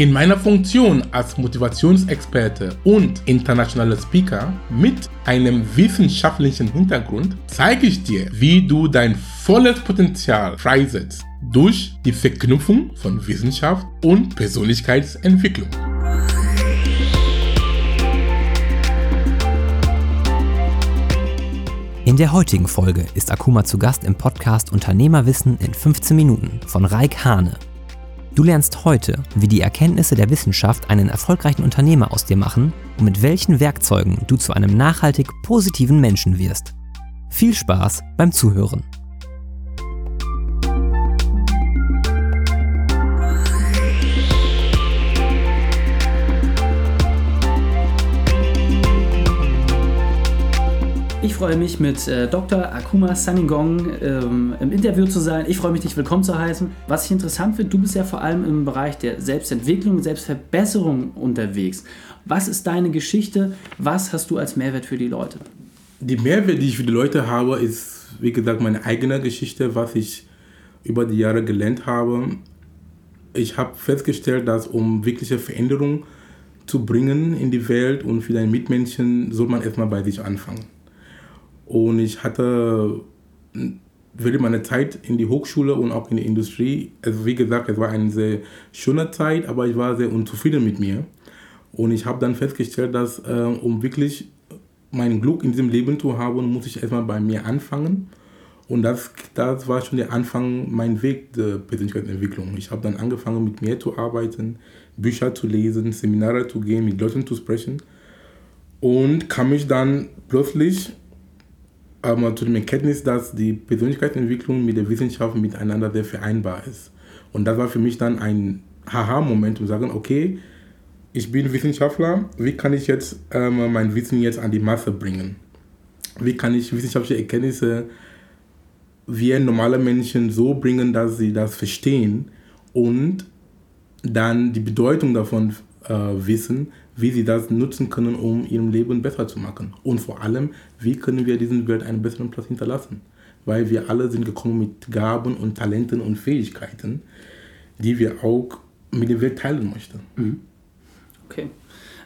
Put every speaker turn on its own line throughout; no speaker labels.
In meiner Funktion als Motivationsexperte und internationaler Speaker mit einem wissenschaftlichen Hintergrund zeige ich dir, wie du dein volles Potenzial freisetzt durch die Verknüpfung von Wissenschaft und Persönlichkeitsentwicklung.
In der heutigen Folge ist Akuma zu Gast im Podcast Unternehmerwissen in 15 Minuten von Raik Hane. Du lernst heute, wie die Erkenntnisse der Wissenschaft einen erfolgreichen Unternehmer aus dir machen und mit welchen Werkzeugen du zu einem nachhaltig positiven Menschen wirst. Viel Spaß beim Zuhören.
Freue mich, mit äh, Dr. Akuma Saningong ähm, im Interview zu sein. Ich freue mich, dich willkommen zu heißen. Was ich interessant finde, du bist ja vor allem im Bereich der Selbstentwicklung, Selbstverbesserung unterwegs. Was ist deine Geschichte? Was hast du als Mehrwert für die Leute?
Die Mehrwert, die ich für die Leute habe, ist, wie gesagt, meine eigene Geschichte, was ich über die Jahre gelernt habe. Ich habe festgestellt, dass um wirkliche Veränderung zu bringen in die Welt und für deine Mitmenschen, soll man erstmal bei sich anfangen. Und ich hatte während meiner Zeit in die Hochschule und auch in die Industrie, also wie gesagt, es war eine sehr schöne Zeit, aber ich war sehr unzufrieden mit mir. Und ich habe dann festgestellt, dass äh, um wirklich mein Glück in diesem Leben zu haben, muss ich erstmal bei mir anfangen. Und das, das war schon der Anfang, mein Weg der Persönlichkeitsentwicklung. Ich habe dann angefangen, mit mir zu arbeiten, Bücher zu lesen, Seminare zu gehen, mit Leuten zu sprechen. Und kam ich dann plötzlich aber zu dem Erkenntnis, dass die Persönlichkeitsentwicklung mit der Wissenschaft miteinander sehr vereinbar ist. Und das war für mich dann ein Haha-Moment, um zu sagen, okay, ich bin Wissenschaftler, wie kann ich jetzt ähm, mein Wissen jetzt an die Masse bringen? Wie kann ich wissenschaftliche Erkenntnisse wie normale Menschen so bringen, dass sie das verstehen und dann die Bedeutung davon äh, wissen, wie sie das nutzen können, um ihrem Leben besser zu machen. Und vor allem, wie können wir diesen Welt einen besseren Platz hinterlassen. Weil wir alle sind gekommen mit Gaben und Talenten und Fähigkeiten, die wir auch mit der Welt teilen möchten.
Mhm. Okay.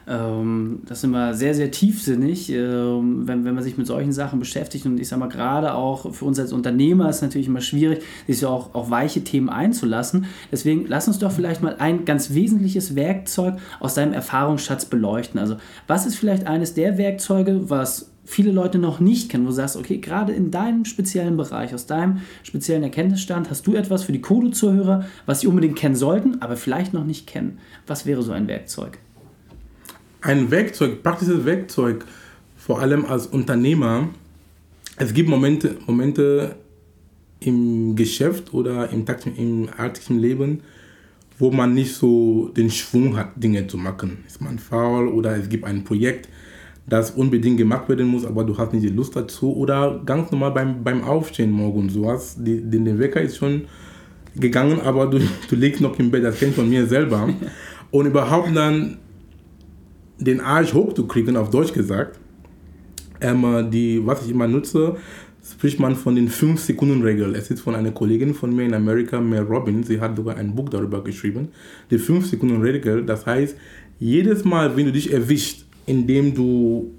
Ähm, das ist immer sehr, sehr tiefsinnig, ähm, wenn, wenn man sich mit solchen Sachen beschäftigt. Und ich sage mal, gerade auch für uns als Unternehmer ist es natürlich immer schwierig, sich so auch auf weiche Themen einzulassen. Deswegen lass uns doch vielleicht mal ein ganz wesentliches Werkzeug aus deinem Erfahrungsschatz beleuchten. Also, was ist vielleicht eines der Werkzeuge, was viele Leute noch nicht kennen, wo du sagst, okay, gerade in deinem speziellen Bereich, aus deinem speziellen Erkenntnisstand, hast du etwas für die Kodo-Zuhörer, was sie unbedingt kennen sollten, aber vielleicht noch nicht kennen. Was wäre so ein Werkzeug?
Ein Werkzeug, praktisches Werkzeug, vor allem als Unternehmer. Es gibt Momente, Momente im Geschäft oder im, im alltäglichen Leben, wo man nicht so den Schwung hat, Dinge zu machen. Ist man faul oder es gibt ein Projekt, das unbedingt gemacht werden muss, aber du hast nicht die Lust dazu. Oder ganz normal beim, beim aufstehen morgen. Du hast, die, der Wecker ist schon gegangen, aber du, du legst noch im Bett. Das kenne ich von mir selber. Und überhaupt dann den Arsch hochzukriegen, auf Deutsch gesagt. Ähm, die, was ich immer nutze, spricht man von den 5-Sekunden-Regel. Es ist von einer Kollegin von mir in Amerika, Mel Robin. Sie hat sogar ein Buch darüber geschrieben. Die 5-Sekunden-Regel, das heißt, jedes Mal, wenn du dich erwischt, indem du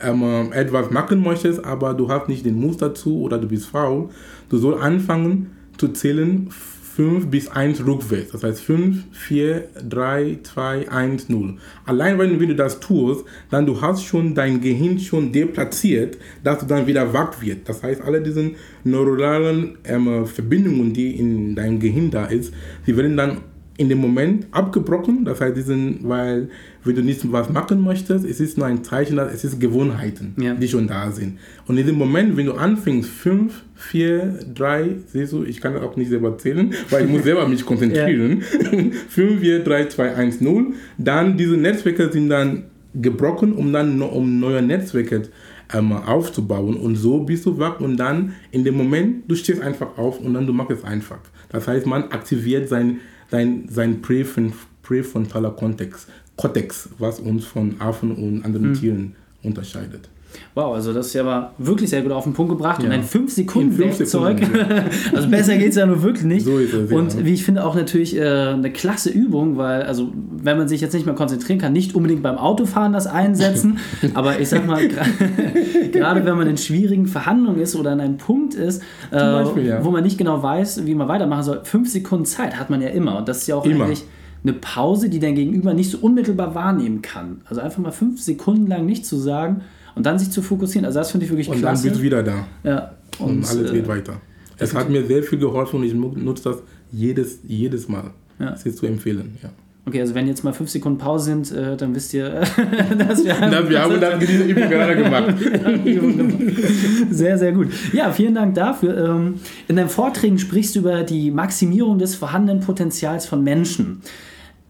ähm, etwas machen möchtest, aber du hast nicht den Mut dazu oder du bist faul, du sollst anfangen zu zählen 5 bis 1 rückwärts. Das heißt 5, 4, 3, 2, 1, 0. Allein wenn, du das tust, dann du hast schon dein Gehirn schon deplatziert, dass du dann wieder wach wird. Das heißt, alle diese neuronalen ähm, Verbindungen, die in deinem Gehirn da ist, die werden dann in dem Moment abgebrochen. Das heißt, die sind, weil wenn du nicht was machen möchtest, es ist nur ein Zeichen, dass es ist Gewohnheiten, ja. die schon da sind. Und in dem Moment, wenn du anfängst, 5, 4, 3, siehst du, ich kann das auch nicht selber zählen, weil ich muss selber mich konzentrieren. 5, 4, 3, 2, 1, 0. Dann diese Netzwerke sind dann gebrochen, um dann um neue Netzwerke ähm, aufzubauen. Und so bist du wach und dann in dem Moment, du stehst einfach auf und dann du machst es einfach. Das heißt, man aktiviert sein sein, sein Präfrontal präfrontaler Cortex, Cortex, was uns von Affen und anderen
Mhm.
Tieren unterscheidet.
Wow, also das ist ja aber wirklich sehr gut auf den Punkt gebracht und
Ja.
ein 5 Sekunden Werkzeug. Also besser geht es ja nur wirklich nicht.
So ist es, ja.
Und wie ich finde auch natürlich äh, eine klasse Übung, weil also wenn man sich jetzt nicht mehr konzentrieren kann, nicht unbedingt beim Autofahren das einsetzen, aber ich sag mal gerade wenn man in schwierigen Verhandlungen ist oder an einem Punkt ist, äh,
Beispiel,
wo man nicht genau weiß, wie man weitermachen soll, fünf Sekunden Zeit hat man ja immer und das ist ja auch
Immer.
eigentlich eine Pause, die dein Gegenüber nicht so unmittelbar wahrnehmen kann. Also einfach mal fünf Sekunden lang nichts zu sagen und dann sich zu fokussieren. Also das finde ich wirklich
Und
klasse.
dann bist du wieder da.
ja.
Und, alles
äh,
geht weiter. Es hat mir sehr viel geholfen und ich nu- nutze das jedes, jedes Mal.
Ja.
Das ist zu empfehlen. Ja.
Okay, also wenn jetzt mal fünf Sekunden Pause sind, äh, dann wisst ihr, dass wir
Na, wir haben dann diese Übung gerade gemacht.
Sehr, sehr gut. Ja, vielen Dank dafür. Ähm, In deinen Vorträgen sprichst du über die Maximierung des vorhandenen Potenzials von Menschen.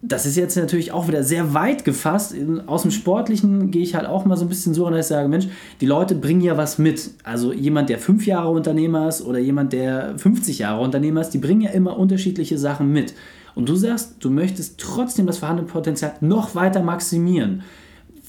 Das ist jetzt natürlich auch wieder sehr weit gefasst. Aus dem Sportlichen gehe ich halt auch mal so ein bisschen so, dass ich sage, Mensch, die Leute bringen ja was mit. Also jemand, der fünf Jahre Unternehmer ist oder jemand, der 50 Jahre Unternehmer ist, die bringen ja immer unterschiedliche Sachen mit. Und du sagst, du möchtest trotzdem das vorhandene Potenzial noch weiter maximieren.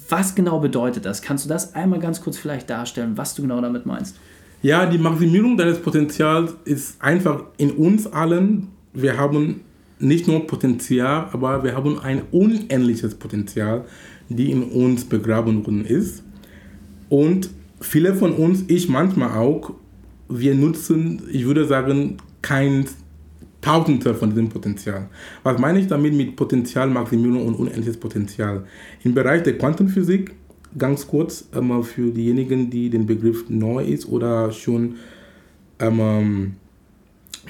Was genau bedeutet das? Kannst du das einmal ganz kurz vielleicht darstellen, was du genau damit meinst?
Ja, die Maximierung deines Potenzials ist einfach in uns allen. Wir haben nicht nur Potenzial, aber wir haben ein unendliches Potenzial, die in uns begraben worden ist. Und viele von uns, ich manchmal auch, wir nutzen, ich würde sagen, kein Tausendtel von diesem Potenzial. Was meine ich damit mit Potenzialmaximierung und unendliches Potenzial? Im Bereich der Quantenphysik, ganz kurz, ähm, für diejenigen, die den Begriff neu ist oder schon ähm,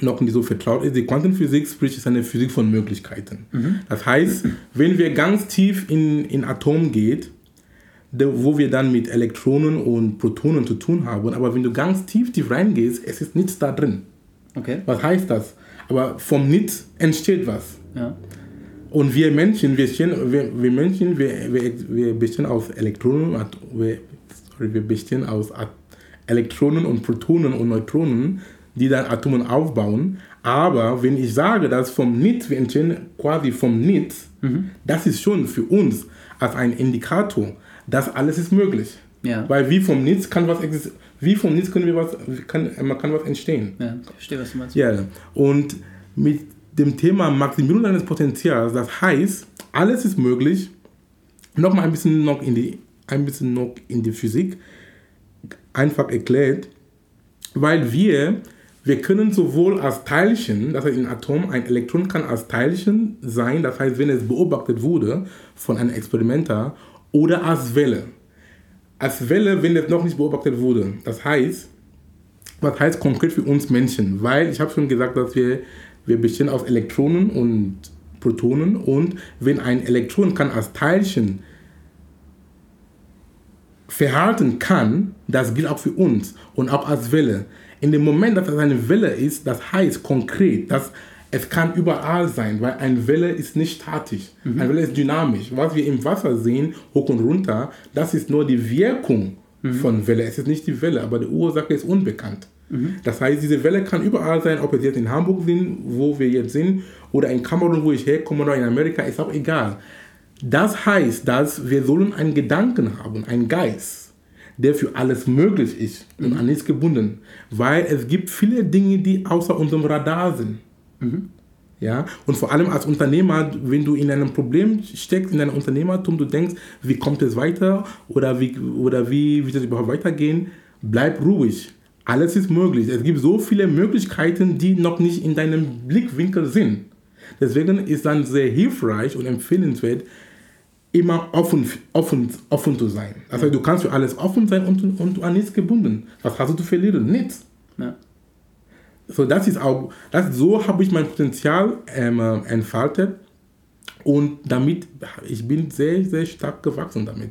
noch nicht so vertraut ist, die Quantenphysik sprich ist eine Physik von Möglichkeiten. Das heißt, wenn wir ganz tief in, in Atom geht, wo wir dann mit Elektronen und Protonen zu tun haben, aber wenn du ganz tief, tief reingehst, es ist nichts da drin.
Okay.
Was heißt das? Aber vom Nichts entsteht was.
Ja.
Und wir Menschen, wir, stehen, wir, wir Menschen, wir, wir, wir bestehen aus Elektronen, wir, sorry, wir bestehen aus Elektronen und Protonen und Neutronen, die dann Atomen aufbauen. Aber wenn ich sage, dass vom Nichts, wir entstehen quasi vom Nichts, das ist schon für uns als ein Indikator, dass alles ist möglich.
Ja.
Weil wie vom Nichts kann was wie vom Nichts können wir was, kann, man kann was entstehen.
Ja, ich verstehe, was du meinst.
Ja, und mit dem Thema Maximierung deines Potenzials, das heißt, alles ist möglich. Noch mal ein bisschen noch in die, ein bisschen noch in die Physik einfach erklärt, weil wir, wir können sowohl als Teilchen, das heißt ein Atom, ein Elektron kann als Teilchen sein, das heißt, wenn es beobachtet wurde von einem Experimenter, oder als Welle. Als Welle, wenn es noch nicht beobachtet wurde. Das heißt, was heißt konkret für uns Menschen? Weil ich habe schon gesagt, dass wir, wir bestehen aus Elektronen und Protonen und wenn ein Elektron kann als Teilchen verhalten kann, das gilt auch für uns und auch als Welle. In dem Moment, dass es eine Welle ist, das heißt konkret, dass es kann überall sein, weil eine Welle ist nicht statisch. Eine Welle ist dynamisch. Was wir im Wasser sehen, hoch und runter, das ist nur die Wirkung von Welle. Es ist nicht die Welle, aber die Ursache ist unbekannt. Das heißt, diese Welle kann überall sein, ob es jetzt in Hamburg sind, wo wir jetzt sind, oder in Kamerun, wo ich herkomme, oder in Amerika, ist auch egal. Das heißt, dass wir sollen einen Gedanken haben, einen Geist, der für alles möglich ist und an nichts gebunden. Weil es gibt viele Dinge, die außer unserem Radar sind. Ja, und vor allem als Unternehmer, wenn du in einem Problem steckst, in einem Unternehmertum, du denkst, wie kommt es weiter oder wie, oder wie wird es überhaupt weitergehen, bleib ruhig. Alles ist möglich. Es gibt so viele Möglichkeiten, die noch nicht in deinem Blickwinkel sind. Deswegen ist dann sehr hilfreich und empfehlenswert, immer offen, offen, offen zu sein. Das heißt, du kannst für alles offen sein und, und an nichts gebunden. Was hast du zu verlieren? Nichts.
Ja.
So, das ist auch, das, so habe ich mein Potenzial ähm, äh, entfaltet und damit, ich bin sehr, sehr stark gewachsen damit.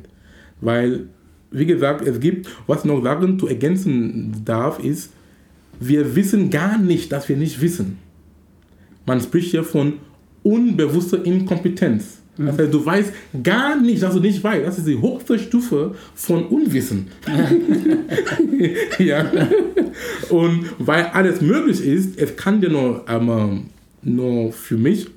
Weil, wie gesagt, es gibt, was noch sagen, zu ergänzen darf, ist, wir wissen gar nicht, dass wir nicht wissen. Man spricht hier von unbewusster Inkompetenz. Das heißt, du weißt gar nicht, dass du nicht weißt. Das ist die höchste Stufe von Unwissen. ja. Und weil alles möglich ist, es kann dir nur, ähm, nur für mich,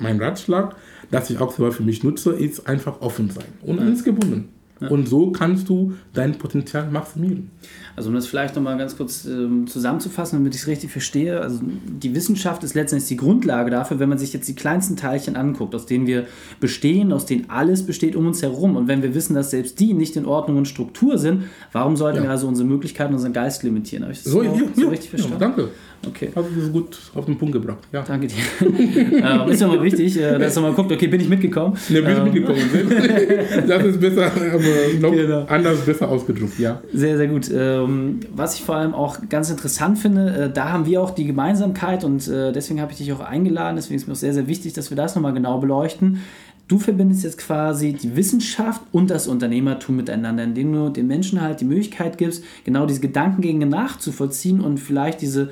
mein Ratschlag, das ich auch selber für mich nutze, ist einfach offen sein und alles gebunden. Und so kannst du dein Potenzial maximieren.
Also um das vielleicht nochmal ganz kurz ähm, zusammenzufassen, damit ich es richtig verstehe, also die Wissenschaft ist letztendlich die Grundlage dafür, wenn man sich jetzt die kleinsten Teilchen anguckt, aus denen wir bestehen, aus denen alles besteht um uns herum. Und wenn wir wissen, dass selbst die nicht in Ordnung und Struktur sind, warum sollten ja. wir also unsere Möglichkeiten, unseren Geist limitieren?
Habe ich das so, so, ja, so richtig verstanden? Danke. Okay. Hast du das gut auf den Punkt gebracht. Ja.
Danke dir. ähm, ist ja mal wichtig, äh, dass man mal guckt, okay, bin ich mitgekommen?
Ne, bin ich ähm. mitgekommen. das ist besser, aber noch genau. anders besser ausgedrückt, ja.
Sehr, sehr gut. Ähm, was ich vor allem auch ganz interessant finde, äh, da haben wir auch die Gemeinsamkeit und äh, deswegen habe ich dich auch eingeladen, deswegen ist mir auch sehr, sehr wichtig, dass wir das nochmal genau beleuchten. Du verbindest jetzt quasi die Wissenschaft und das Unternehmertum miteinander, indem du den Menschen halt die Möglichkeit gibst, genau diese Gedankengänge nachzuvollziehen und vielleicht diese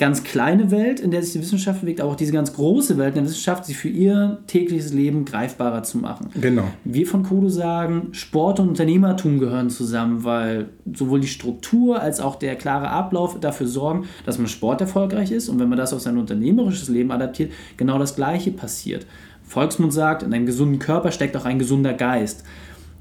ganz kleine Welt, in der sich die Wissenschaft bewegt, aber auch diese ganz große Welt in der Wissenschaft, sich für ihr tägliches Leben greifbarer zu machen.
Genau.
Wir von Kodo sagen, Sport und Unternehmertum gehören zusammen, weil sowohl die Struktur als auch der klare Ablauf dafür sorgen, dass man Sport erfolgreich ist und wenn man das auf sein unternehmerisches Leben adaptiert, genau das Gleiche passiert. Volksmund sagt, in einem gesunden Körper steckt auch ein gesunder Geist.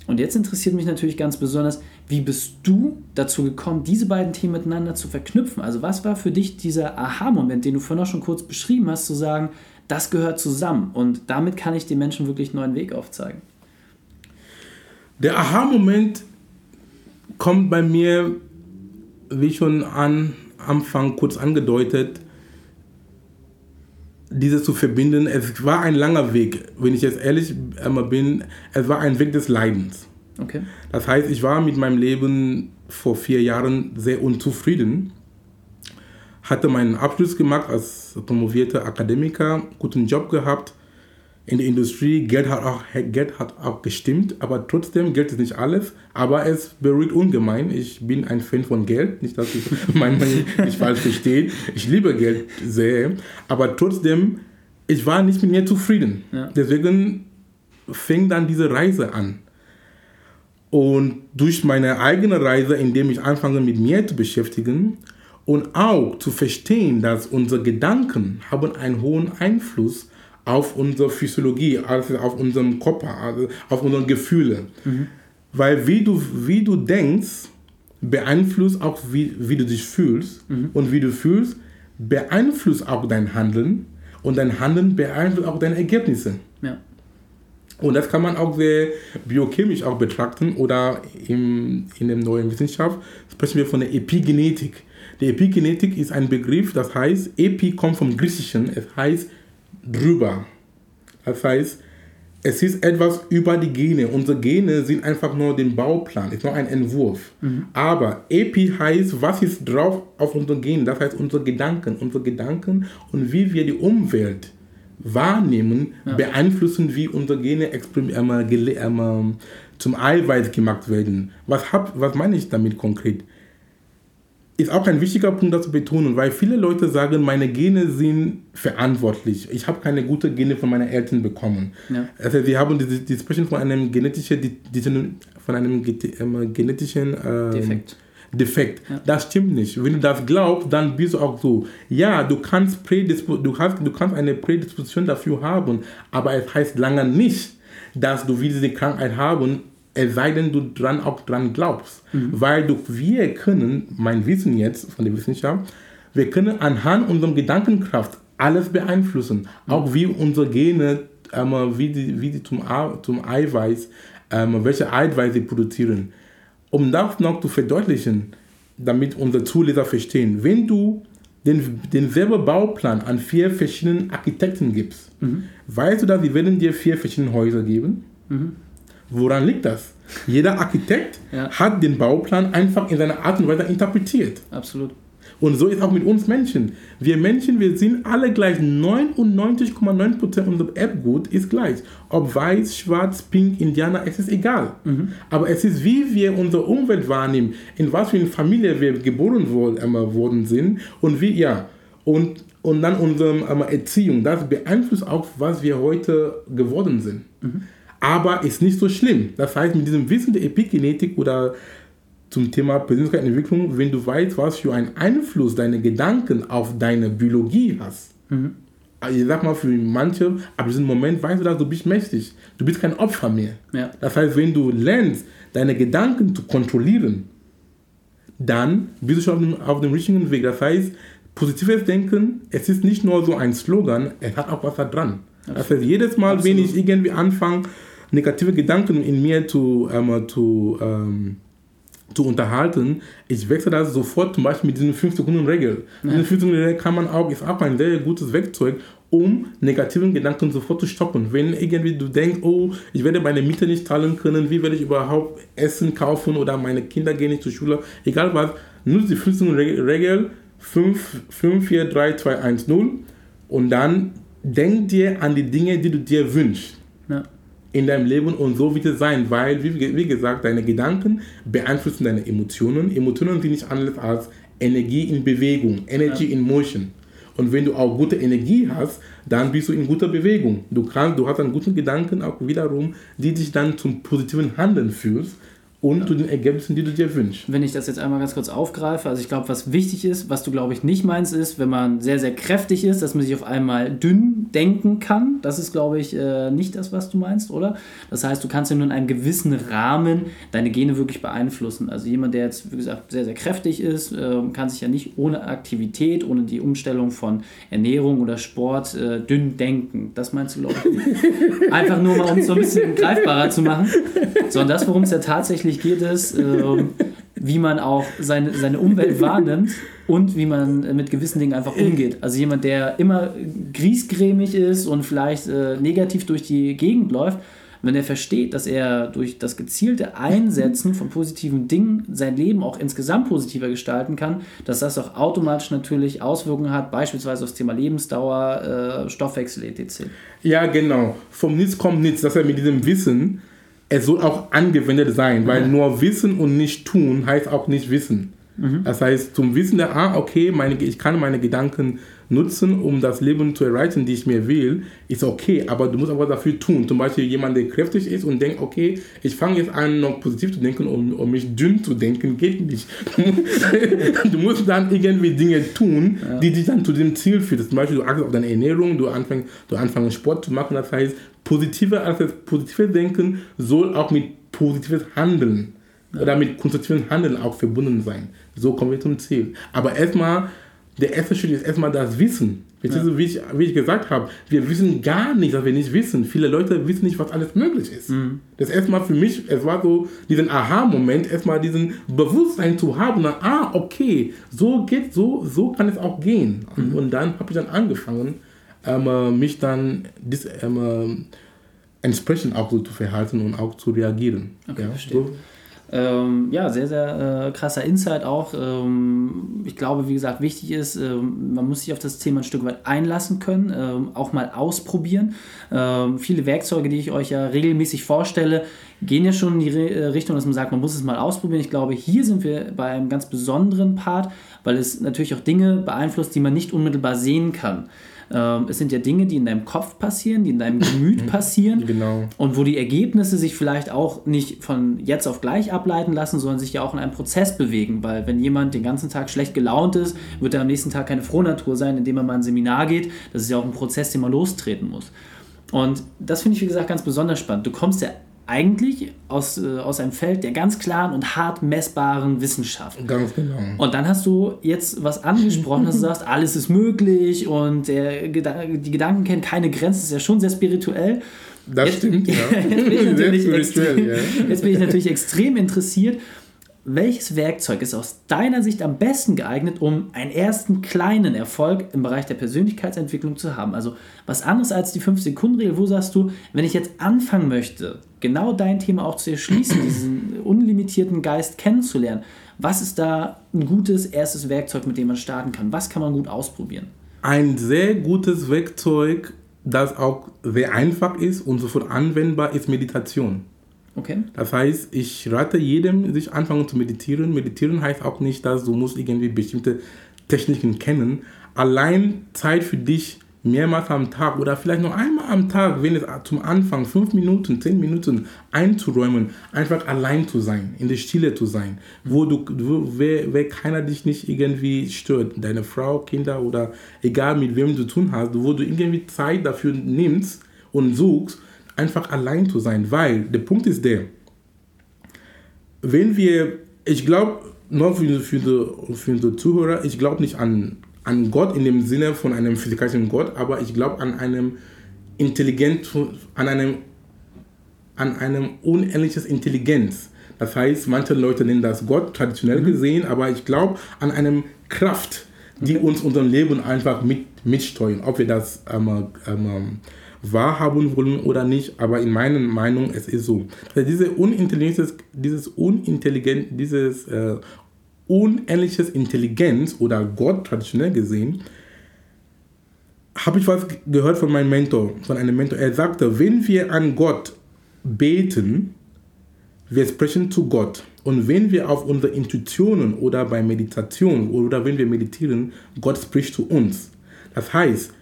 Und jetzt interessiert mich natürlich ganz besonders, wie bist du dazu gekommen, diese beiden Themen miteinander zu verknüpfen? Also was war für dich dieser Aha-Moment, den du vorhin auch schon kurz beschrieben hast, zu sagen, das gehört zusammen und damit kann ich den Menschen wirklich einen neuen Weg aufzeigen?
Der Aha-Moment kommt bei mir, wie schon am Anfang kurz angedeutet, diese zu verbinden. Es war ein langer Weg, wenn ich jetzt ehrlich bin. Es war ein Weg des Leidens.
Okay.
Das heißt, ich war mit meinem Leben vor vier Jahren sehr unzufrieden. Hatte meinen Abschluss gemacht als promovierter Akademiker, guten Job gehabt in der Industrie. Geld hat auch, Geld hat auch gestimmt, aber trotzdem, Geld ist nicht alles. Aber es beruhigt ungemein. Ich bin ein Fan von Geld. Nicht, dass ich mein Mann nicht falsch versteht. Ich liebe Geld sehr. Aber trotzdem, ich war nicht mit mir zufrieden. Ja. Deswegen fing dann diese Reise an. Und durch meine eigene Reise, indem ich anfange mit mir zu beschäftigen und auch zu verstehen, dass unsere Gedanken haben einen hohen Einfluss auf unsere Physiologie, also auf unseren Körper, also auf unsere Gefühle. Mhm. Weil wie du, wie du denkst, beeinflusst auch, wie, wie du dich fühlst. Mhm. Und wie du fühlst, beeinflusst auch dein Handeln. Und dein Handeln beeinflusst auch deine Ergebnisse.
Ja.
Und das kann man auch sehr biochemisch auch betrachten oder im, in der neuen Wissenschaft sprechen wir von der Epigenetik. Die Epigenetik ist ein Begriff, das heißt, Epi kommt vom Griechischen, es heißt drüber. Das heißt, es ist etwas über die Gene. Unsere Gene sind einfach nur den Bauplan, ist nur ein Entwurf. Mhm. Aber Epi heißt, was ist drauf auf unseren Genen? Das heißt, unsere Gedanken, unsere Gedanken und wie wir die Umwelt wahrnehmen, ja. beeinflussen, wie unsere Gene zum Eiweiß gemacht werden. Was, hab, was meine ich damit konkret? Ist auch ein wichtiger Punkt, das zu betonen, weil viele Leute sagen, meine Gene sind verantwortlich. Ich habe keine guten Gene von meinen Eltern bekommen. Ja. Also sie haben die, die sprechen von einem genetischen, die, die, von einem ähm, genetischen ähm, Defekt defekt. Ja. Das stimmt nicht. Wenn du das glaubst, dann bist du auch so. Ja, du kannst, du, hast, du kannst eine Prädisposition dafür haben, aber es heißt lange nicht, dass du diese Krankheit haben, es sei denn, du dran auch dran glaubst. Mhm. Weil du, wir können, mein Wissen jetzt von der Wissenschaft, wir können anhand unserer Gedankenkraft alles beeinflussen. Mhm. Auch wie unsere Gene, ähm, wie die, wie die zum, zum Eiweiß, ähm, welche Eiweiß sie produzieren um das noch zu verdeutlichen, damit unsere Zuleser verstehen, wenn du den, denselben Bauplan an vier verschiedenen Architekten gibst, mhm. weißt du, dass sie werden dir vier verschiedene Häuser geben? Mhm. Woran liegt das? Jeder Architekt ja. hat den Bauplan einfach in seiner Art und Weise interpretiert.
Absolut.
Und so ist auch mit uns Menschen. Wir Menschen, wir sind alle gleich. 99,9% unserer Erbgut ist gleich. Ob weiß, schwarz, pink, Indianer, es ist egal. Mhm. Aber es ist, wie wir unsere Umwelt wahrnehmen, in was für eine Familie wir geboren worden sind und wie, ja. Und, und dann unsere Erziehung. Das beeinflusst auch, was wir heute geworden sind. Mhm. Aber ist nicht so schlimm. Das heißt, mit diesem Wissen der Epigenetik oder zum Thema Persönlichkeitsentwicklung, wenn du weißt, was für einen Einfluss deine Gedanken auf deine Biologie hast. Mhm. ich sag mal für manche, ab diesem Moment weißt du, dass du bist mächtig. Du bist kein Opfer mehr.
Ja.
Das heißt, wenn du lernst, deine Gedanken zu kontrollieren, dann bist du schon auf dem, auf dem richtigen Weg. Das heißt, positives Denken, es ist nicht nur so ein Slogan, es hat auch was da dran. Das heißt, jedes Mal,
Absolut.
wenn ich irgendwie anfange, negative Gedanken in mir zu, ähm, zu, ähm, zu unterhalten, ich wechsle das sofort zum Beispiel mit diesen 5-Sekunden-Regel. Diese 5-Sekunden-Regel kann man auch, ist auch ein sehr gutes Werkzeug, um negativen Gedanken sofort zu stoppen. Wenn irgendwie du denkst, oh, ich werde meine Miete nicht zahlen können, wie werde ich überhaupt Essen kaufen oder meine Kinder gehen nicht zur Schule, egal was, nutze die 5-Sekunden-Regel 5, 5, 4, 3, 2, 1, 0 und dann denk dir an die Dinge, die du dir wünschst
Ja.
In deinem Leben und so wird es sein, weil, wie, wie gesagt, deine Gedanken beeinflussen deine Emotionen. Emotionen sind nicht anders als Energie in Bewegung, Energy in Motion. Und wenn du auch gute Energie hast, dann bist du in guter Bewegung. Du, kannst, du hast einen guten Gedanken auch wiederum, die dich dann zum positiven Handeln führst und zu den Ergebnissen, die du dir wünschst.
Wenn ich das jetzt einmal ganz kurz aufgreife, also ich glaube, was wichtig ist, was du glaube ich nicht meinst, ist, wenn man sehr, sehr kräftig ist, dass man sich auf einmal dünn denken kann. Das ist glaube ich äh, nicht das, was du meinst, oder? Das heißt, du kannst ja nur in einem gewissen Rahmen deine Gene wirklich beeinflussen. Also jemand, der jetzt, wie gesagt, sehr, sehr kräftig ist, äh, kann sich ja nicht ohne Aktivität, ohne die Umstellung von Ernährung oder Sport äh, dünn denken. Das meinst du glaube ich nicht. Einfach nur mal, um es so ein bisschen greifbarer zu machen. Sondern das, worum es ja tatsächlich geht, ist, ähm, wie man auch seine, seine Umwelt wahrnimmt und wie man mit gewissen Dingen einfach umgeht. Also jemand, der immer griesgrämig ist und vielleicht äh, negativ durch die Gegend läuft, wenn er versteht, dass er durch das gezielte Einsetzen von positiven Dingen sein Leben auch insgesamt positiver gestalten kann, dass das auch automatisch natürlich Auswirkungen hat, beispielsweise aufs Thema Lebensdauer, äh, Stoffwechsel etc.
Ja, genau. Vom Nichts kommt nichts. Das heißt, mit diesem Wissen, es soll auch angewendet sein, weil nur Wissen und nicht tun heißt auch nicht Wissen. Das heißt, zum Wissen der, ah, okay, meine, ich kann meine Gedanken nutzen, um das Leben zu erreichen, die ich mir will, ist okay, aber du musst auch was dafür tun. Zum Beispiel jemand, der kräftig ist und denkt, okay, ich fange jetzt an, noch positiv zu denken, um, um mich dünn zu denken, geht nicht. du musst dann irgendwie Dinge tun, die dich dann zu dem Ziel führen. Zum Beispiel, du achtest auf deine Ernährung, du anfängst, du anfängst Sport zu machen, das heißt, positive, also positive Denken soll auch mit positives Handeln oder mit konstruktivem Handeln auch verbunden sein. So kommen wir zum Ziel. Aber erstmal, der erste Schritt ist erstmal das Wissen. Verstehst du, wie, ich, wie ich gesagt habe, wir wissen gar nicht, dass wir nicht wissen. Viele Leute wissen nicht, was alles möglich ist. Das erstmal für mich, es war so diesen Aha-Moment, erstmal diesen Bewusstsein zu haben, dann, ah, okay, so geht, so, so kann es auch gehen. Und, und dann habe ich dann angefangen, ähm, äh, mich dann dis, ähm, äh, entsprechend auch so zu verhalten und auch zu reagieren.
Okay,
ja,
verstehe.
so.
Ähm, ja, sehr, sehr äh, krasser Insight auch. Ähm, ich glaube, wie gesagt, wichtig ist, ähm, man muss sich auf das Thema ein Stück weit einlassen können, ähm, auch mal ausprobieren. Ähm, viele Werkzeuge, die ich euch ja regelmäßig vorstelle, gehen ja schon in die Re äh, Richtung, dass man sagt, man muss es mal ausprobieren. Ich glaube, hier sind wir bei einem ganz besonderen Part, weil es natürlich auch Dinge beeinflusst, die man nicht unmittelbar sehen kann. Ähm, es sind ja Dinge, die in deinem Kopf passieren, die in deinem Gemüt passieren.
Genau.
Und wo die Ergebnisse sich vielleicht auch nicht von jetzt auf gleich ableiten lassen, sondern sich ja auch in einem Prozess bewegen. Weil wenn jemand den ganzen Tag schlecht gelaunt ist, wird er am nächsten Tag keine Frohnatur sein, indem er mal ein Seminar geht. Das ist ja auch ein Prozess, den man lostreten muss. Und das finde ich, wie gesagt, ganz besonders spannend. Du kommst ja eigentlich aus, äh, aus einem Feld der ganz klaren und hart messbaren Wissenschaft.
Ganz genau.
Und dann hast du jetzt was angesprochen, dass du sagst, alles ist möglich und der, Geda- die Gedanken kennen keine Grenzen, das ist ja schon sehr spirituell.
Das
Jetzt-
stimmt, ja.
Jetzt bin, ich natürlich extrem,
ja.
jetzt bin ich natürlich extrem interessiert. Welches Werkzeug ist aus deiner Sicht am besten geeignet, um einen ersten kleinen Erfolg im Bereich der Persönlichkeitsentwicklung zu haben? Also was anderes als die 5-Sekunden-Regel. Wo sagst du, wenn ich jetzt anfangen möchte, genau dein Thema auch zu erschließen, diesen unlimitierten Geist kennenzulernen, was ist da ein gutes erstes Werkzeug, mit dem man starten kann? Was kann man gut ausprobieren?
Ein sehr gutes Werkzeug, das auch sehr einfach ist und sofort anwendbar ist Meditation.
Okay?
Das heißt, ich rate jedem, sich anfangen zu meditieren. Meditieren heißt auch nicht, dass du musst irgendwie bestimmte Techniken kennen. Allein Zeit für dich mehrmals am Tag oder vielleicht noch einmal am Tag, wenn es zum Anfang fünf Minuten, zehn Minuten einzuräumen, einfach allein zu sein, in der Stille zu sein, wo du, wo, wer, wer keiner dich nicht irgendwie stört, deine Frau, Kinder oder egal mit wem du zu tun hast, wo du irgendwie Zeit dafür nimmst und suchst, einfach allein zu sein, weil der Punkt ist der, wenn wir, ich glaube, nur für, für, die, für die Zuhörer, ich glaube nicht an an Gott in dem Sinne von einem physikalischen Gott, aber ich glaube an einem intelligent, an einem, an einem unendliches Intelligenz. Das heißt, manche Leute nennen das Gott, traditionell mhm. gesehen, aber ich glaube an einem Kraft, die okay. uns unser Leben einfach mit, mitsteuern, ob wir das ähm, ähm, wahrhaben wollen oder nicht, aber in meiner Meinung, es ist so. Also diese Unintelligenz, dieses Unintelligent, dieses äh, unendliches Intelligenz oder Gott traditionell gesehen, habe ich was gehört von meinem Mentor, von einem Mentor. Er sagte, wenn wir an Gott beten, wir sprechen zu Gott. Und wenn wir auf unsere Intuitionen oder bei Meditation oder wenn wir meditieren, Gott spricht zu uns. Das heißt,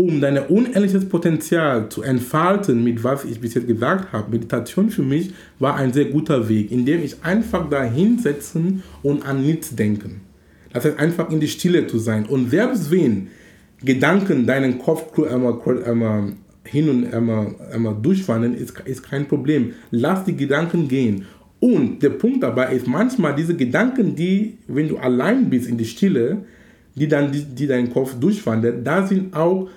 um dein unendliches Potenzial zu entfalten, mit was ich bis jetzt gesagt habe, Meditation für mich war ein sehr guter Weg, indem ich einfach da hinsetzen und an nichts denken. Das heißt, einfach in die Stille zu sein. Und selbst wenn Gedanken deinen Kopf einmal, hin und einmal, einmal durchwandern, ist, ist kein Problem. Lass die Gedanken gehen. Und der Punkt dabei ist manchmal diese Gedanken, die, wenn du allein bist in die Stille, die dann die, die deinen Kopf durchwandern, da sind auch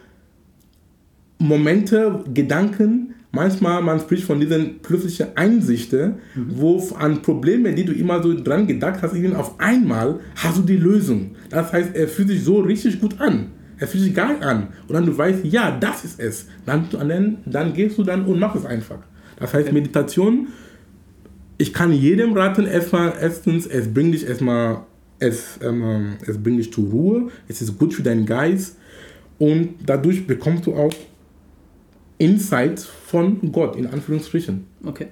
Momente, Gedanken, manchmal man spricht von diesen plötzlichen Einsichten, mhm. wo an Probleme, die du immer so dran gedacht hast, auf einmal hast du die Lösung. Das heißt, er fühlt sich so richtig gut an. Er fühlt sich geil an. Und dann du weißt, ja, das ist es. Dann, dann, dann gehst du dann und machst es einfach. Das heißt, Meditation, ich kann jedem raten, erstmal, erstens, es bringt dich erstmal, es, ähm, es bringt dich zur Ruhe, es ist gut für deinen Geist und dadurch bekommst du auch Insights von Gott, in Anführungsstrichen.
Okay.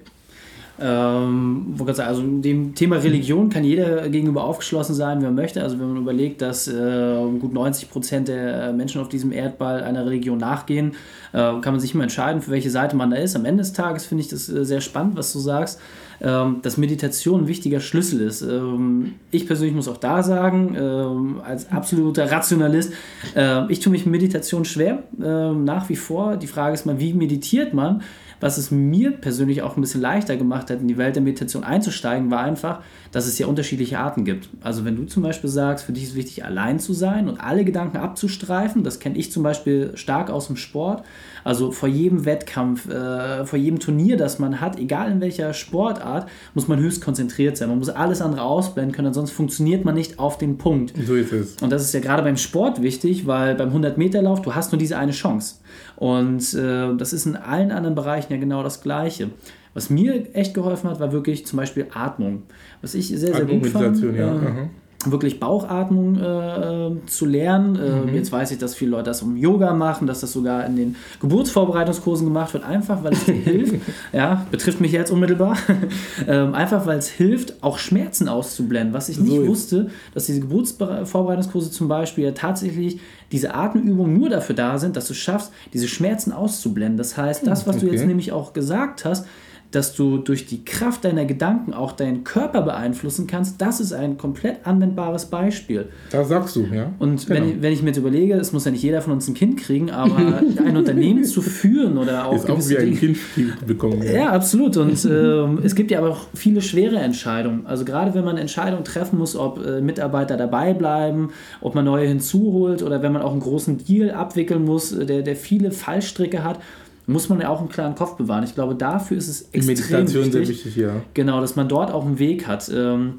Ähm, also dem Thema Religion kann jeder gegenüber aufgeschlossen sein, wie er möchte. Also wenn man überlegt, dass äh, gut 90 Prozent der Menschen auf diesem Erdball einer Religion nachgehen, äh, kann man sich immer entscheiden, für welche Seite man da ist. Am Ende des Tages finde ich das äh, sehr spannend, was du sagst, ähm, dass Meditation ein wichtiger Schlüssel ist. Ähm, ich persönlich muss auch da sagen, ähm, als absoluter Rationalist, äh, ich tue mich mit Meditation schwer, äh, nach wie vor. Die Frage ist mal, wie meditiert man? Was es mir persönlich auch ein bisschen leichter gemacht hat, in die Welt der Meditation einzusteigen, war einfach, dass es ja unterschiedliche Arten gibt. Also wenn du zum Beispiel sagst, für dich ist wichtig, allein zu sein und alle Gedanken abzustreifen, das kenne ich zum Beispiel stark aus dem Sport. Also vor jedem Wettkampf, äh, vor jedem Turnier, das man hat, egal in welcher Sportart, muss man höchst konzentriert sein. Man muss alles andere ausblenden können, sonst funktioniert man nicht auf den Punkt.
So ist es.
Und das ist ja gerade beim Sport wichtig, weil beim 100-Meter-Lauf, du hast nur diese eine Chance. Und äh, das ist in allen anderen Bereichen ja genau das Gleiche. Was mir echt geholfen hat, war wirklich zum Beispiel Atmung. Was ich sehr, sehr gut fand. Ja. Äh, wirklich Bauchatmung äh, zu lernen. Äh, mhm. Jetzt weiß ich, dass viele Leute das um Yoga machen, dass das sogar in den Geburtsvorbereitungskursen gemacht wird, einfach weil es dir hilft. Ja, betrifft mich jetzt unmittelbar. ähm, einfach weil es hilft, auch Schmerzen auszublenden. Was ich nicht so wusste, dass diese Geburtsvorbereitungskurse zum Beispiel ja tatsächlich diese Atemübungen nur dafür da sind, dass du schaffst, diese Schmerzen auszublenden. Das heißt, das, was okay. du jetzt nämlich auch gesagt hast, dass du durch die Kraft deiner Gedanken auch deinen Körper beeinflussen kannst, das ist ein komplett anwendbares Beispiel.
Da sagst du, ja.
Und genau. wenn, wenn ich mir jetzt überlege, es muss ja nicht jeder von uns ein Kind kriegen, aber ein Unternehmen zu führen oder auch.
Ist auch wie ein Kind bekommen.
Ja, ja absolut. Und äh, es gibt ja aber auch viele schwere Entscheidungen. Also gerade wenn man Entscheidungen treffen muss, ob äh, Mitarbeiter dabei bleiben, ob man neue hinzuholt oder wenn man auch einen großen Deal abwickeln muss, äh, der, der viele Fallstricke hat muss man ja auch einen klaren Kopf bewahren. Ich glaube, dafür ist es extrem Meditation wichtig, sehr wichtig, ja. Genau, dass man dort auch einen Weg hat. Ähm,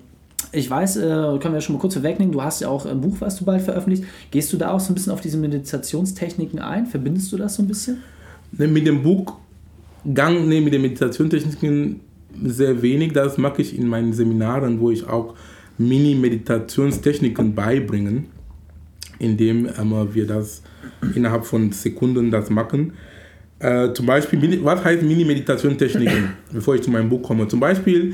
ich weiß, äh, können wir schon mal kurz vorwegnehmen, du hast ja auch ein Buch, was du bald veröffentlicht. Gehst du da auch so ein bisschen auf diese Meditationstechniken ein? Verbindest du das so ein bisschen?
Mit dem Buch Gang, ne, mit den Meditationstechniken sehr wenig. Das mache ich in meinen Seminaren, wo ich auch Mini-Meditationstechniken beibringen, indem ähm, wir das innerhalb von Sekunden das machen. Äh, zum Beispiel, was heißt Mini-Meditation-Techniken, bevor ich zu meinem Buch komme? Zum Beispiel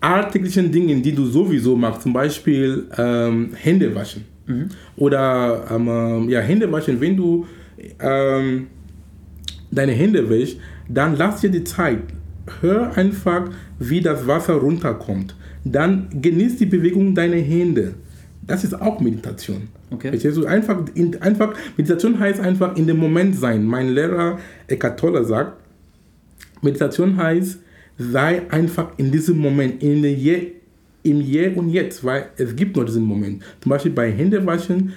alltäglichen Dingen, die du sowieso machst, zum Beispiel ähm, Hände waschen. Mhm. Oder ähm, ja, Hände waschen, wenn du ähm, deine Hände wäschst, dann lass dir die Zeit. Hör einfach, wie das Wasser runterkommt. Dann genieß die Bewegung deiner Hände. Das ist auch Meditation.
Okay.
Verstehst du? Einfach, in, einfach, Meditation heißt einfach in dem Moment sein. Mein Lehrer Eckhart Tolle sagt, Meditation heißt, sei einfach in diesem Moment, in der Je, im Hier und Jetzt, weil es gibt nur diesen Moment. Zum Beispiel bei Händewaschen,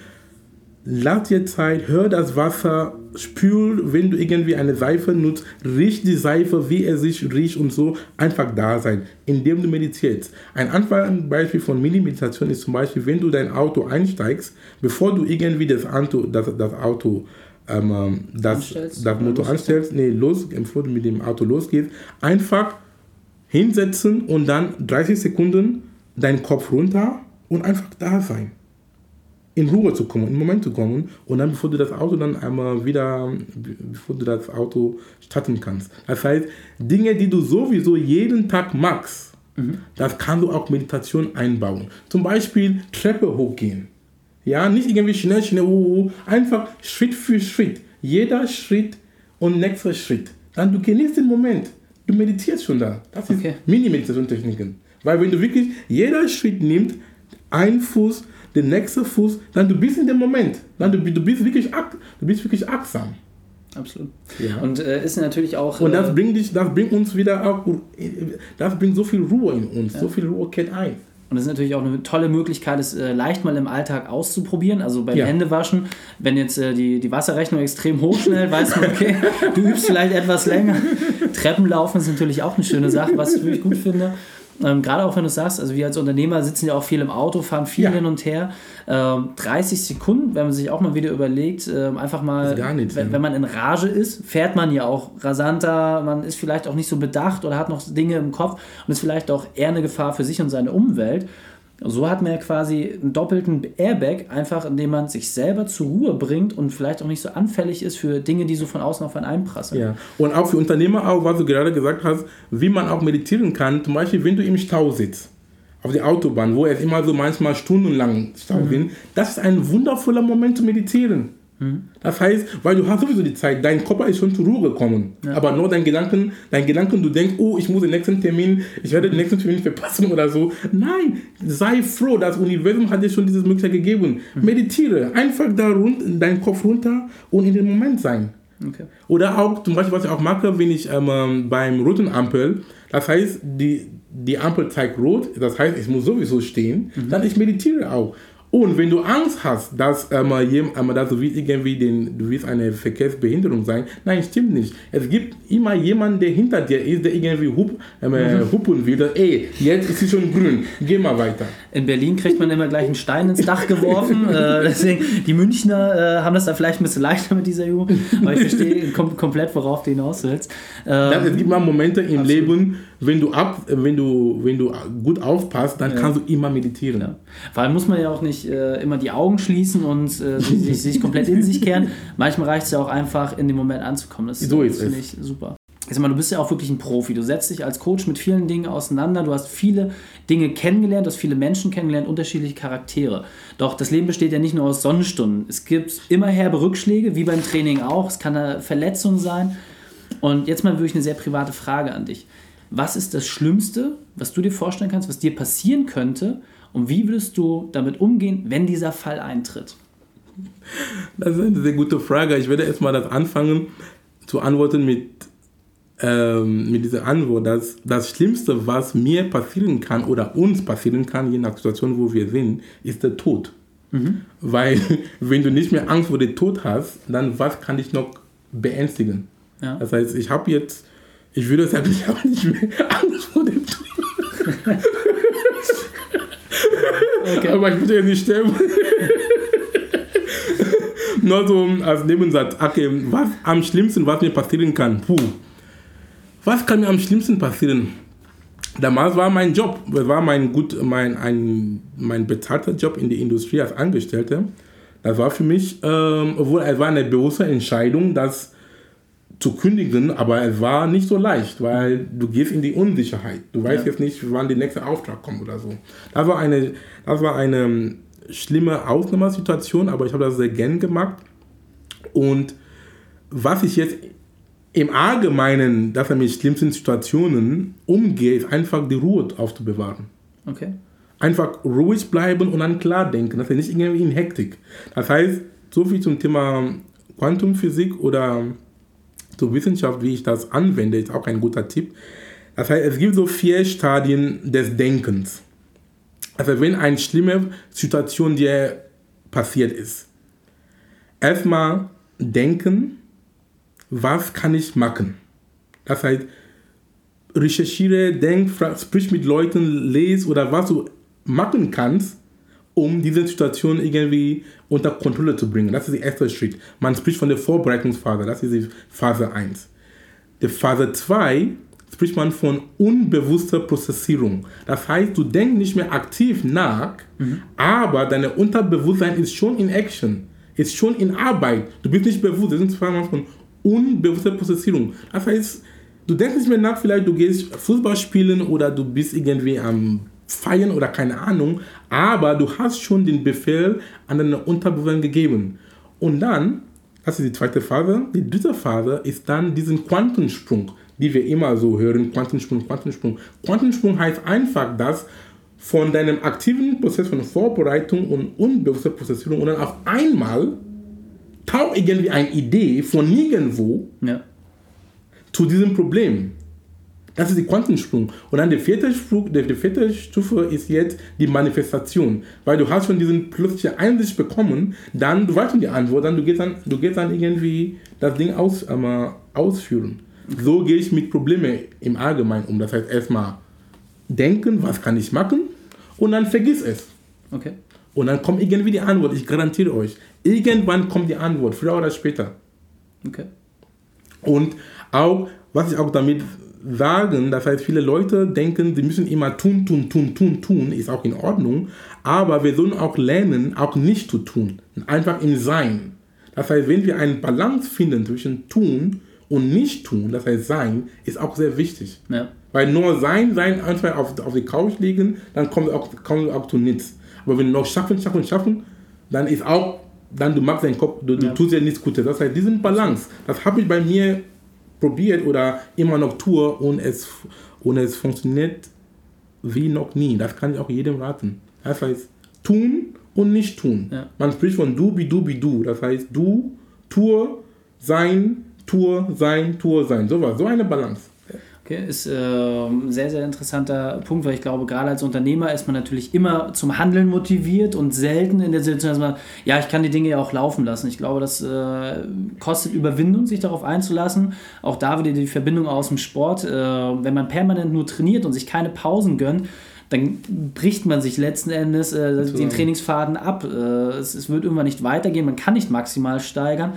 lass dir Zeit, hör das Wasser, spül, wenn du irgendwie eine Seife nutzt, riech die Seife, wie er sich riecht und so, einfach da sein, indem du meditierst. Ein einfaches Beispiel von Mini-Meditation ist zum Beispiel, wenn du dein Auto einsteigst, bevor du irgendwie das Auto, das, das Auto ähm, das,
Anstellst?
das Motor anstellst, nee, los, bevor du mit dem Auto losgehst, einfach hinsetzen und dann 30 Sekunden deinen Kopf runter und einfach da sein. In Ruhe zu kommen, in den Moment zu kommen und dann, bevor du das Auto dann einmal wieder, bevor du das Auto starten kannst. Das heißt, Dinge, die du sowieso jeden Tag machst, das kannst du auch Meditation einbauen. Zum Beispiel Treppe hochgehen. Ja, nicht irgendwie schnell, schnell, uh, uh, einfach Schritt für Schritt. Jeder Schritt und nächster Schritt. Dann du genießt den Moment. Du meditierst schon da. Das ist
Okay.
Mini-Meditation-Techniken. Weil wenn du wirklich jeder Schritt nimmst, ein Fuß, der nächste Fuß, dann du bist in dem Moment. Dann du, du bist wirklich du bist wirklich achtsam.
Absolut.
Ja.
Und äh, ist natürlich auch.
Und das
äh,
bringt dich, das bringt uns wieder auch, das bringt so viel Ruhe in uns, so viel Ruhe kehrt ein.
Und das ist natürlich auch eine tolle Möglichkeit, es äh, leicht mal im Alltag auszuprobieren. Also beim
Ja.
Händewaschen, wenn jetzt äh, die, die Wasserrechnung extrem hoch schnellt, weiß man, okay, du übst vielleicht etwas länger. Treppenlaufen ist natürlich auch eine schöne Sache, was ich wirklich gut finde. Ähm, Gerade auch wenn du sagst, also wir als Unternehmer sitzen ja auch viel im Auto, fahren viel
Ja.
hin und her. Ähm, 30 Sekunden, wenn man sich auch mal wieder überlegt, ähm, einfach mal,
nichts,
wenn,
ja.
wenn man in Rage ist, fährt man ja auch rasanter, man ist vielleicht auch nicht so bedacht oder hat noch Dinge im Kopf und ist vielleicht auch eher eine Gefahr für sich und seine Umwelt. So hat man ja quasi einen doppelten Airbag, einfach indem man sich selber zur Ruhe bringt und vielleicht auch nicht so anfällig ist für Dinge, die so von außen auf einen einprasseln.
Ja. Und auch für Unternehmer auch, was du gerade gesagt hast, wie man auch meditieren kann. Zum Beispiel, wenn du im Stau sitzt, auf der Autobahn, wo es immer so manchmal stundenlang Stau sind, das ist ein wundervoller Moment zu meditieren. Das heißt, weil du hast sowieso die Zeit, dein Körper ist schon zur Ruhe gekommen. Aber nur dein Gedanken, dein Gedanken, du denkst, oh, ich muss den nächsten Termin, ich werde den nächsten Termin verpassen oder so. Nein, sei froh, das Universum hat dir schon diese Möglichkeit gegeben. Meditiere, einfach da rund, deinen Kopf runter und in dem Moment sein.
Okay.
Oder auch zum Beispiel, was ich auch mache, wenn ich ähm, beim roten Ampel, das heißt, die, die Ampel zeigt rot, das heißt, ich muss sowieso stehen, dann ich meditiere auch. Und wenn du Angst hast, dass, ähm, jem- ähm, dass du willst irgendwie den, du willst eine Verkehrsbehinderung sein, nein, stimmt nicht. Es gibt immer jemanden, der hinter dir ist, der irgendwie hup, ähm, äh, hupen will. dass, Ey, jetzt ist es schon grün, geh mal weiter.
In Berlin kriegt man immer gleich einen Stein ins Dach geworfen. äh, deswegen, die Münchner äh, haben das da vielleicht ein bisschen leichter mit dieser Übung. Aber ich verstehe kom komplett, worauf du hinaus willst. Ähm,
Das, es gibt mal Momente im Leben, wenn du, ab, wenn, du, wenn du gut aufpasst, dann kannst du immer meditieren.
Ja. Vor allem muss man ja auch nicht äh, immer die Augen schließen und äh, sich, sich, komplett in sich kehren. Manchmal reicht es ja auch einfach, in dem Moment anzukommen. Das,
So ist
finde ich super. Sag mal, du bist ja auch wirklich ein Profi. Du setzt dich als Coach mit vielen Dingen auseinander. Du hast viele Dinge kennengelernt, du hast viele Menschen kennengelernt, unterschiedliche Charaktere. Doch das Leben besteht ja nicht nur aus Sonnenstunden. Es gibt immer herbe Rückschläge, wie beim Training auch. Es kann eine Verletzung sein. Und jetzt mal wirklich eine sehr private Frage an dich. Was ist das Schlimmste, was du dir vorstellen kannst, was dir passieren könnte? Und wie würdest du damit umgehen, wenn dieser Fall eintritt?
Das ist eine sehr gute Frage. Ich werde erstmal das anfangen zu antworten mit, ähm, mit dieser Antwort. dass das Schlimmste, was mir passieren kann oder uns passieren kann, je nach Situation, wo wir sind, ist der Tod. Weil, wenn du nicht mehr Angst vor dem Tod hast, dann was kann dich noch beängstigen?
Ja.
Das heißt, ich habe jetzt, ich würde sagen, ich habe nicht mehr Angst vor dem Tod. Aber ich würde ja nicht sterben. Nur so als Nebensatz, okay, was am schlimmsten, was mir passieren kann, puh. Was kann mir am schlimmsten passieren? Damals war mein Job, das war mein gut, mein, ein, mein bezahlter Job in der Industrie als Angestellter. Das war für mich, ähm, obwohl es war eine bewusste Entscheidung, das zu kündigen, aber es war nicht so leicht, weil du gehst in die Unsicherheit. Du weißt
Ja.
jetzt nicht, wann der nächste Auftrag kommt oder so. Das war eine, das war eine schlimme Ausnahmesituation, aber ich habe das sehr gern gemacht. Und was ich jetzt im Allgemeinen, dass er mit schlimmsten Situationen umgeht, ist einfach die Ruhe aufzubewahren.
Okay.
Einfach ruhig bleiben und dann klar denken, dass er nicht irgendwie in Hektik. Das heißt, so viel zum Thema Quantumphysik oder zur Wissenschaft, wie ich das anwende, ist auch ein guter Tipp. Das heißt, es gibt so vier Stadien des Denkens. Also wenn eine schlimme Situation dir passiert ist, erstmal denken, was kann ich machen? Das heißt, recherchiere, denk, sprich mit Leuten, lese oder was du machen kannst, um diese Situation irgendwie unter Kontrolle zu bringen. Das ist der erste Schritt. Man spricht von der Vorbereitungsphase, das ist die Phase 1. Die Phase 2 spricht man von unbewusster Prozessierung. Das heißt, du denkst nicht mehr aktiv nach, mhm. aber dein Unterbewusstsein ist schon in Action, ist schon in Arbeit. Du bist nicht bewusst, das sind zweimal von unbewusster Prozessierung. Das heißt, du denkst nicht mehr nach, vielleicht du gehst Fußball spielen oder du bist irgendwie am Feiern oder keine Ahnung, aber du hast schon den Befehl an deine Unterbewusstsein gegeben. Und dann, das ist die zweite Phase, die dritte Phase ist dann diesen Quantensprung, die wir immer so hören, Quantensprung, Quantensprung. Quantensprung heißt einfach, dass von deinem aktiven Prozess von Vorbereitung und unbewusster Prozessierung und dann auf einmal taucht irgendwie eine Idee von nirgendwo ja. zu diesem Problem. Das ist der Quantensprung. Und dann der vierte, Sprung, der, der vierte Stufe ist jetzt die Manifestation. Weil du hast schon diesen plötzlichen Einsicht bekommen, dann, du weißt schon die Antwort, dann du gehst dann, du gehst dann irgendwie das Ding aus, äh, ausführen. So gehe ich mit Problemen im Allgemeinen um. Das heißt erstmal denken, was kann ich machen und dann vergiss es.
Okay.
Und dann kommt irgendwie die Antwort, ich garantiere euch. Irgendwann kommt die Antwort, früher oder später.
Okay.
Und auch, was ich auch damit sagen, das heißt, viele Leute denken, sie müssen immer tun, tun, tun, tun, tun, ist auch in Ordnung, aber wir sollen auch lernen, auch nicht zu tun, einfach im Sein. Das heißt, wenn wir eine Balance finden zwischen tun und nicht tun, das heißt Sein, ist auch sehr wichtig.
Ja.
Weil nur Sein, Sein, einfach auf, auf die Couch liegen, dann kommt auch, kommt auch zu nichts. Aber wenn du noch schaffen, schaffen, schaffen, dann ist auch, dann du machst deinen Kopf, du, ja. du tust ja nichts Gutes. Das heißt, diesen Balance, das habe ich bei mir probiert oder immer noch tue und es, und es funktioniert wie noch nie. Das kann ich auch jedem raten. Das heißt, tun und nicht tun.
Ja.
Man spricht von du, wie du, wie du. Das heißt, du, tue, sein, tue, sein, tue, sein. So was, so eine Balance.
Ist äh, ein sehr, sehr interessanter Punkt, weil ich glaube, gerade als Unternehmer ist man natürlich immer zum Handeln motiviert und selten in der Situation, dass man, ja, ich kann die Dinge ja auch laufen lassen. Ich glaube, das äh, kostet Überwindung, sich darauf einzulassen. Auch da wieder die Verbindung aus dem Sport. Äh, wenn man permanent nur trainiert und sich keine Pausen gönnt, dann bricht man sich letzten Endes äh, den Trainingsfaden ab. Äh, es, es wird irgendwann nicht weitergehen, man kann nicht maximal steigern.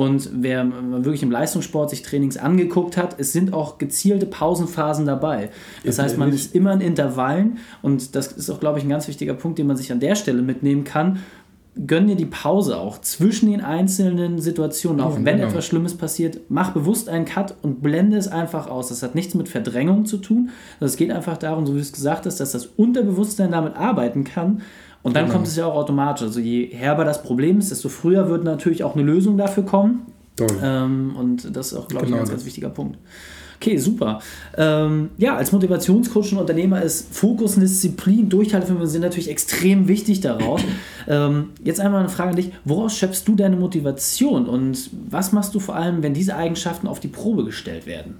Und wer wirklich im Leistungssport sich Trainings angeguckt hat, es sind auch gezielte Pausenphasen dabei. Das heißt, man ist immer in Intervallen und das ist auch, glaube ich, ein ganz wichtiger Punkt, den man sich an der Stelle mitnehmen kann. Gönn dir die Pause auch zwischen den einzelnen Situationen. Auch ja, wenn genau. etwas Schlimmes passiert, mach bewusst einen Cut und blende es einfach aus. Das hat nichts mit Verdrängung zu tun. Es geht einfach darum, so wie du es gesagt hast, dass das Unterbewusstsein damit arbeiten kann und dann genau. kommt es ja auch automatisch. Also je herber das Problem ist, desto früher wird natürlich auch eine Lösung dafür kommen. Ähm, und das ist auch, glaube genau ich, ein ganz, ganz wichtiger Punkt. Okay, super. Ähm, ja, als Motivationscoach und Unternehmer ist Fokus und Disziplin, Durchhaltevermögen sind natürlich extrem wichtig daraus. ähm, jetzt einmal eine Frage an dich. Woraus schöpfst du deine Motivation und was machst du vor allem, wenn diese Eigenschaften auf die Probe gestellt werden?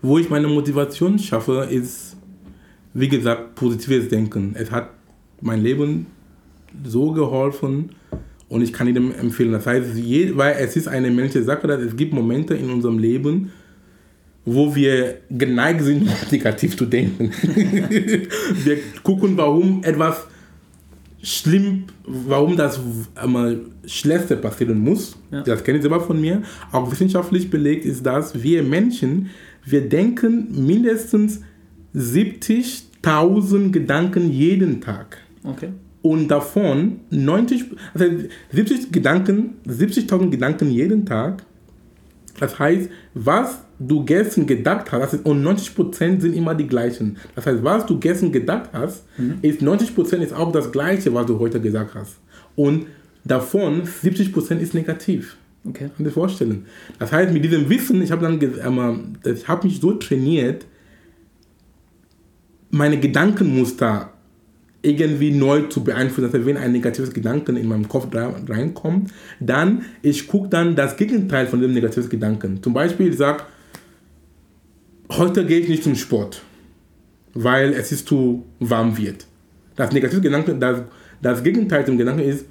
Wo ich meine Motivation schaffe, ist, wie gesagt, positives Denken. Es hat mein Leben so geholfen und ich kann Ihnen empfehlen. Das heißt, weil es ist eine menschliche Sache, dass es gibt Momente in unserem Leben, wo wir geneigt sind, negativ zu denken. wir gucken, warum etwas schlimm, warum das einmal Schlechte passieren muss. Ja. Das kenne ich selber von mir. Auch wissenschaftlich belegt ist das, wir Menschen, wir denken mindestens 70.000 Gedanken jeden Tag.
Okay.
Und davon 90, also 70 Gedanken, 70.000 Gedanken jeden Tag. Das heißt, was du gestern gedacht hast, und 90% sind immer die gleichen. Das heißt, was du gestern gedacht hast, mhm. ist 90% ist auch das gleiche, was du heute gesagt hast. Und davon 70% ist negativ.
Okay.
Kann dir vorstellen. Das heißt, mit diesem Wissen, ich habe dann, ähm, ich habe mich so trainiert, meine Gedankenmuster irgendwie neu zu beeinflussen. Heißt, wenn ein negatives Gedanken in meinem Kopf reinkommt, dann, ich gucke dann das Gegenteil von dem negativen Gedanken. Zum Beispiel, ich sage, heute gehe ich nicht zum Sport, weil es ist zu warm wird. Das negative Gedanke, das, das Gegenteil zum Gedanken ist,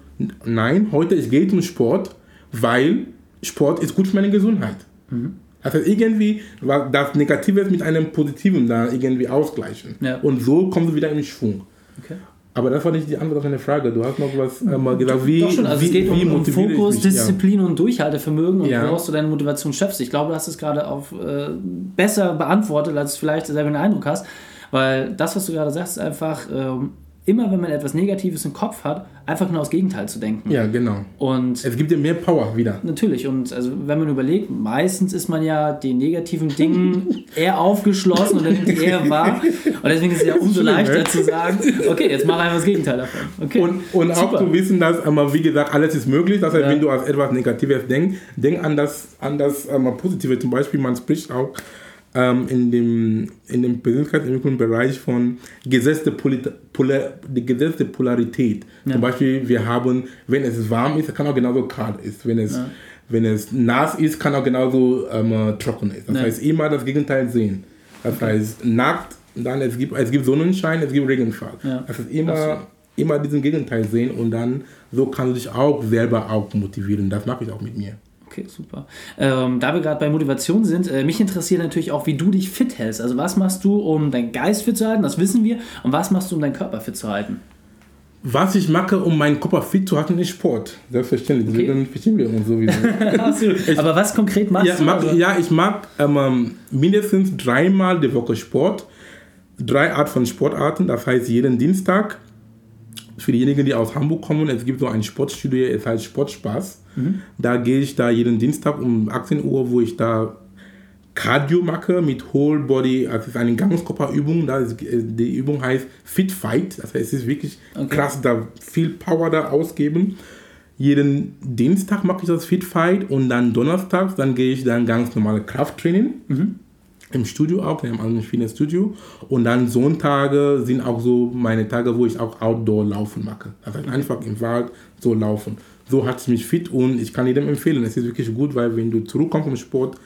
nein, heute ich gehe zum Sport, weil Sport ist gut für meine Gesundheit. Das heißt, irgendwie das Negative mit einem Positiven da irgendwie ausgleichen.
Ja.
Und so kommst du wieder in Schwung.
Okay.
Aber das war nicht die Antwort auf deine Frage. Du hast noch was äh, mal gesagt, wie,
schon, also
wie,
es geht um,
wie
um Fokus,
mich? Ja.
Disziplin und Durchhaltevermögen und
Ja.
woraus du deine Motivation schöpfst. Ich glaube, du hast es gerade auf äh, besser beantwortet, als du vielleicht selber den Eindruck hast, weil das, was du gerade sagst, ist einfach ähm, immer, wenn man etwas Negatives im Kopf hat, einfach genau das Gegenteil zu denken.
Ja, genau.
Und
Es gibt dir mehr Power wieder.
Natürlich, und also wenn man überlegt, meistens ist man ja den negativen Dingen eher aufgeschlossen und dann eher wahr. Und deswegen ist es ja umso
Schlimm,
leichter
ne?
zu sagen, okay, jetzt mach einfach das Gegenteil davon. Okay.
Und, und auch zu wissen, dass, ähm, wie gesagt, alles ist möglich. Das heißt,
Ja.
wenn du an etwas Negatives denkst, denk an das, an das ähm, Positive. Zum Beispiel, man spricht auch ähm, in dem, in dem Persönlichkeitsentwicklungsbereich von Gesetz der, Polit Polar die Gesetz der Polarität.
Ja.
Zum Beispiel, wir haben, wenn es warm ist, kann auch genauso kalt ist. Wenn es, wenn es nass ist, kann auch genauso ähm, trocken ist. Das
Ja.
heißt, immer das Gegenteil sehen. Das heißt, nackt, dann es gibt, es gibt Sonnenschein, es gibt Regenfall.
Ja.
Das ist immer,
Absolut.
immer diesen Gegenteil sehen und dann so kannst du dich auch selber auch motivieren. Das mache ich auch mit mir.
Okay, super. Ähm, da wir gerade bei Motivation sind, äh, mich interessiert natürlich auch, wie du dich fit hältst. Also was machst du, um deinen Geist fit zu halten, das wissen wir. Und was machst du, um deinen Körper fit zu halten?
Was ich mache, um meinen Körper fit zu halten, ist Sport. Selbstverständlich.
Okay.
Deswegen verstehen wir uns sowieso.
Absolut. Aber was konkret machst
ja,
du?
mag,
Also-
ja, ich mag ähm, mindestens dreimal die Woche Sport. Drei Art von Sportarten, das heißt jeden Dienstag. Für diejenigen, die aus Hamburg kommen, es gibt so ein Sportstudio, es heißt Sportspaß. Da gehe ich da jeden Dienstag um 18 Uhr, wo ich da Cardio mache mit Whole Body, also es ist eine Ganzkörperübung. Da ist, äh, die Übung heißt Fit Fight, das heißt, es ist wirklich
Okay.
krass, da viel Power da ausgeben. Jeden Dienstag mache ich das Fit Fight und dann donnerstags, dann gehe ich dann ganz normale Krafttraining. Im Studio auch, wir haben also ein schönes Studio. Und dann Sonntage sind auch so meine Tage, wo ich auch Outdoor laufen mache. Das heißt einfach im Wald so laufen. So hat es mich fit und ich kann jedem empfehlen. Es ist wirklich gut, weil wenn du zurückkommst vom Sport,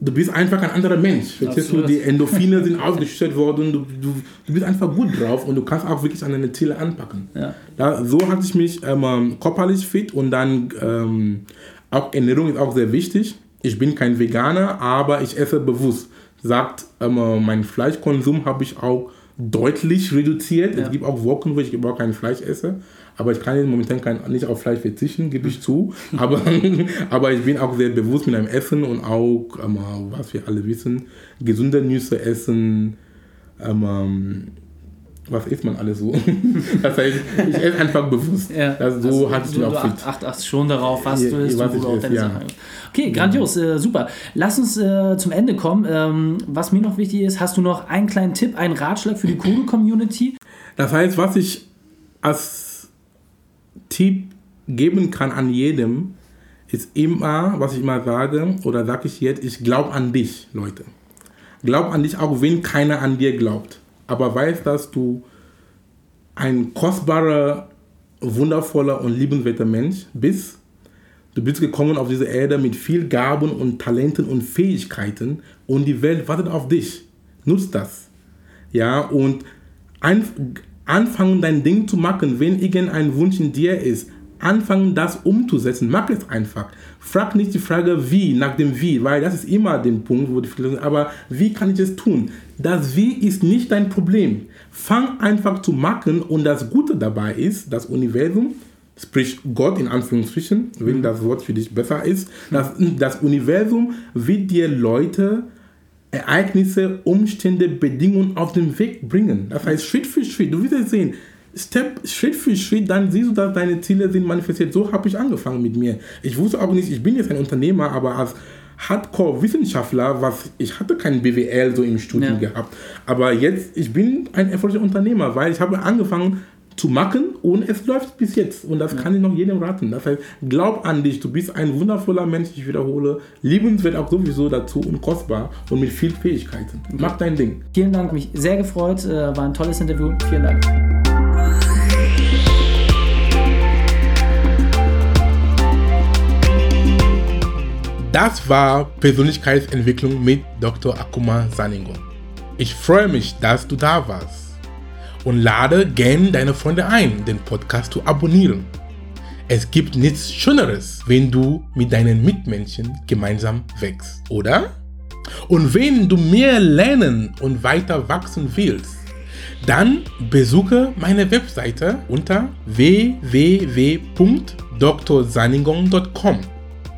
du bist einfach ein anderer Mensch. Verstehst du? Die Endorphine sind ausgeschüttet worden, du, du, du bist einfach gut drauf und du kannst auch wirklich an deine Ziele anpacken.
Ja.
Da, so hatte ich mich ähm, körperlich fit und dann ähm, auch Ernährung ist auch sehr wichtig. Ich bin kein Veganer, aber ich esse bewusst. Sagt, ähm, mein Fleischkonsum habe ich auch deutlich reduziert.
Ja.
Es gibt auch Wochen, wo ich überhaupt kein Fleisch esse. Aber ich kann momentan kein, nicht auf Fleisch verzichten, gebe ich zu. Aber, aber ich bin auch sehr bewusst mit einem Essen und auch, ähm, was wir alle wissen, gesunde Nüsse essen. Ähm, was isst man alles so? Das heißt, ich esse einfach bewusst.
Ja,
das, so
also
halte ich
du, du
auch fit.
acht- acht- achtest schon darauf, was
Ja,
du isst
was ich
du auch
esse, ja.
Okay, grandios, äh, super. Lass uns äh, zum Ende kommen. Ähm, was mir noch wichtig ist, hast du noch einen kleinen Tipp, einen Ratschlag für die Kodo-Community?
Das heißt, was ich als Tipp geben kann an jedem, ist immer, was ich immer sage, oder sage ich jetzt, ich glaube an dich, Leute. Glaub an dich, auch wenn keiner an dir glaubt. Aber weiß, dass du ein kostbarer, wundervoller und liebenswerter Mensch bist. Du bist gekommen auf diese Erde mit viel Gaben und Talenten und Fähigkeiten und die Welt wartet auf dich. Nutz das. Ja, und anfangen dein Ding zu machen, wenn irgendein Wunsch in dir ist, anfangen das umzusetzen, mach es einfach. Frag nicht die Frage wie, nach dem wie, weil das ist immer der Punkt, wo die sagen, aber wie kann ich es tun? Das wie ist nicht dein Problem. Fang einfach zu machen und das Gute dabei ist, das Universum, sprich Gott in Anführungsstrichen, wenn das Wort für dich besser ist, das, das Universum wird dir Leute Ereignisse, Umstände, Bedingungen auf den Weg bringen. Das heißt, Schritt für Schritt, du wirst es sehen, Step, Schritt für Schritt, dann siehst du, dass deine Ziele sind manifestiert. So habe ich angefangen mit mir. Ich wusste auch nicht, ich bin jetzt ein Unternehmer, aber als Hardcore-Wissenschaftler, was ich hatte kein BWL so im Studium
Ja.
gehabt. Aber jetzt, ich bin ein erfolgreicher Unternehmer, weil ich habe angefangen, zu machen und es läuft bis jetzt. Und das ja. kann ich noch jedem raten. Das heißt, glaub an dich, du bist ein wundervoller Mensch, ich wiederhole. Liebenswert auch sowieso dazu und kostbar und mit viel Fähigkeiten. Mach dein Ding.
Vielen Dank, mich sehr gefreut. Äh, war ein tolles Interview. Vielen Dank.
Das war Persönlichkeitsentwicklung mit Dr. Akuma Saningo. Ich freue mich, dass du da warst. Und lade gerne deine Freunde ein, den Podcast zu abonnieren. Es gibt nichts Schöneres, wenn du mit deinen Mitmenschen gemeinsam wächst, oder? Und wenn du mehr lernen und weiter wachsen willst, dann besuche meine Webseite unter www.drsaningon.com